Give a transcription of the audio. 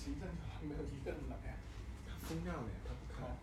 行政还没有一个人来啊，封掉了呀，他不看。